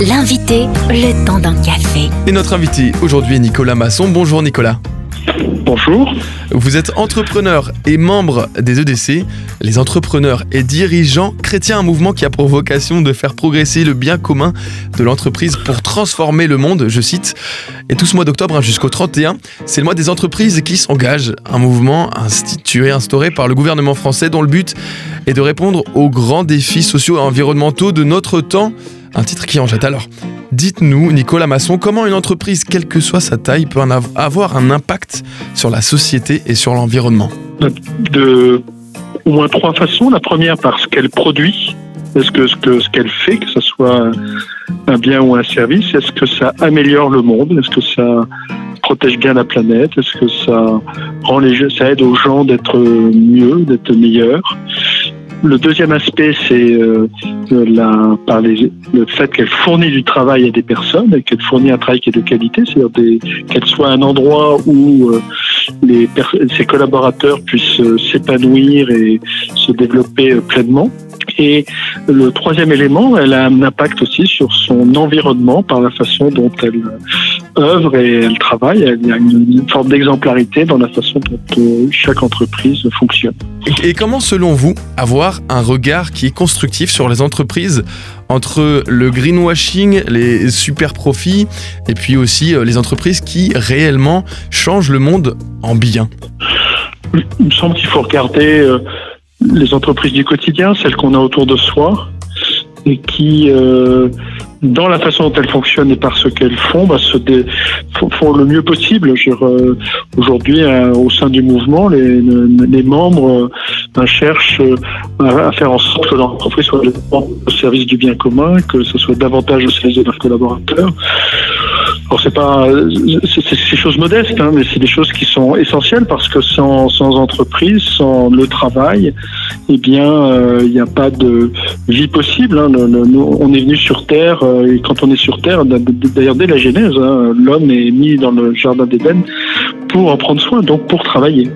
L'invité, le temps d'un café. Et notre invité aujourd'hui est Nicolas Masson. Bonjour Nicolas. Bonjour. Vous êtes entrepreneur et membre des EDC, les entrepreneurs et dirigeants chrétiens, un mouvement qui a pour vocation de faire progresser le bien commun de l'entreprise pour transformer le monde, je cite. Et tout ce mois d'octobre hein, jusqu'au 31, c'est le mois des entreprises qui s'engagent, un mouvement institué, instauré par le gouvernement français dont le but est de répondre aux grands défis sociaux et environnementaux de notre temps. Un titre qui en jette alors. Dites-nous, Nicolas Masson, comment une entreprise, quelle que soit sa taille, peut en avoir un impact sur la société et sur l'environnement? De au moins trois façons. La première, parce qu'elle produit. Est-ce que ce qu'elle ce qu'elle fait, que ce soit un bien ou un service, est-ce que ça améliore le monde? Est-ce que ça protège bien la planète? Est-ce que ça rend les ça aide aux gens d'être mieux, d'être meilleurs? Le deuxième aspect, c'est euh, les, le fait qu'elle fournit du travail à des personnes et qu'elle fournit un travail qui est de qualité, c'est-à-dire qu'elle soit un endroit où euh, les ses collaborateurs puissent euh, s'épanouir et se développer euh, pleinement. Et le troisième élément, elle a un impact aussi sur son environnement par la façon dont elle œuvre et elle travaille. Il y a une, forme d'exemplarité dans la façon dont euh, chaque entreprise fonctionne. Et comment, selon vous, avoir un regard qui est constructif sur les entreprises entre le greenwashing, les super profits et puis aussi euh, les entreprises qui réellement changent le monde en bien? Il me semble qu'il faut regarder euh, les entreprises du quotidien, celles qu'on a autour de soi, et qui, euh, dans la façon dont elles fonctionnent et par ce qu'elles font, bah, se dé... font, le mieux possible. Euh, Aujourd'hui, euh, au sein du mouvement, les, les membres euh, cherchent à, faire en sorte que l'entreprise soit au service du bien commun, que ce soit davantage au service de leurs collaborateurs. Alors c'est pas, c'est des choses modestes, hein, mais c'est des choses qui sont essentielles parce que sans, sans entreprise, sans le travail, eh bien, il n'y a pas de vie possible. Hein. on est venu sur Terre euh, et quand on est sur Terre, d'ailleurs dès la Genèse, hein, l'homme est mis dans le jardin d'Éden pour en prendre soin, donc pour travailler.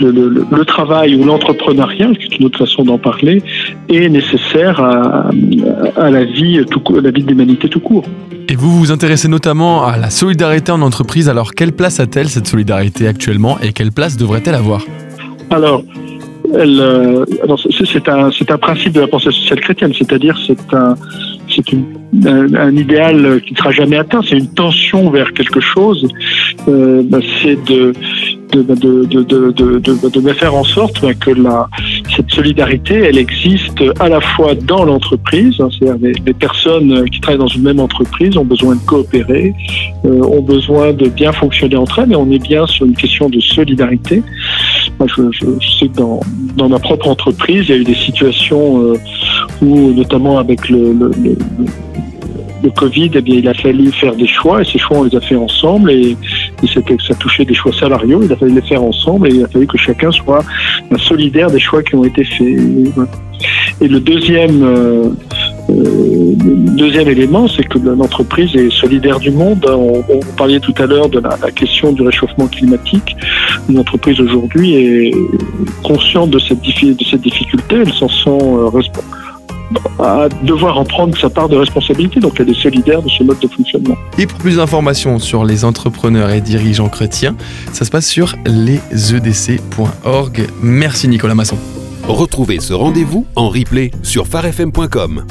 Le, travail ou l'entrepreneuriat, qui est une autre façon d'en parler, est nécessaire à, la vie, tout, la vie de l'humanité tout court. Et vous vous intéressez notamment à la solidarité en entreprise. Alors, quelle place a-t-elle cette solidarité actuellement et quelle place devrait-elle avoir? Alors, euh, c'est un, un principe de la pensée sociale chrétienne, c'est-à-dire c'est un, c'est un, un, idéal qui ne sera jamais atteint, c'est une tension vers quelque chose, euh, bah, c'est de de, de, de, de, faire en sorte bah, que la, cette solidarité, elle existe à la fois dans l'entreprise, hein, c'est-à-dire les, personnes qui travaillent dans une même entreprise ont besoin de coopérer, euh, ont besoin de bien fonctionner entre elles, et on est bien sur une question de solidarité. Moi, je, je, sais que dans, dans ma propre entreprise, il y a eu des situations euh, où, notamment avec le, le, le, le Covid, eh bien, il a fallu faire des choix et ces choix, on les a fait ensemble et, et ça touchait des choix salariaux. Il a fallu les faire ensemble et il a fallu que chacun soit solidaire des choix qui ont été faits. Et le deuxième, euh, euh, deuxième élément, c'est que l'entreprise est solidaire du monde. On, parlait tout à l'heure de la, question du réchauffement climatique. Une entreprise aujourd'hui est consciente de cette, de cette difficulté. Elle s'en sent euh, responsable à devoir en prendre sa part de responsabilité, donc elle est solidaire de ce mode de fonctionnement. Et pour plus d'informations sur les entrepreneurs et dirigeants chrétiens, ça se passe sur lesedc.org. Merci Nicolas Masson. Retrouvez ce rendez-vous en replay sur farfm.com.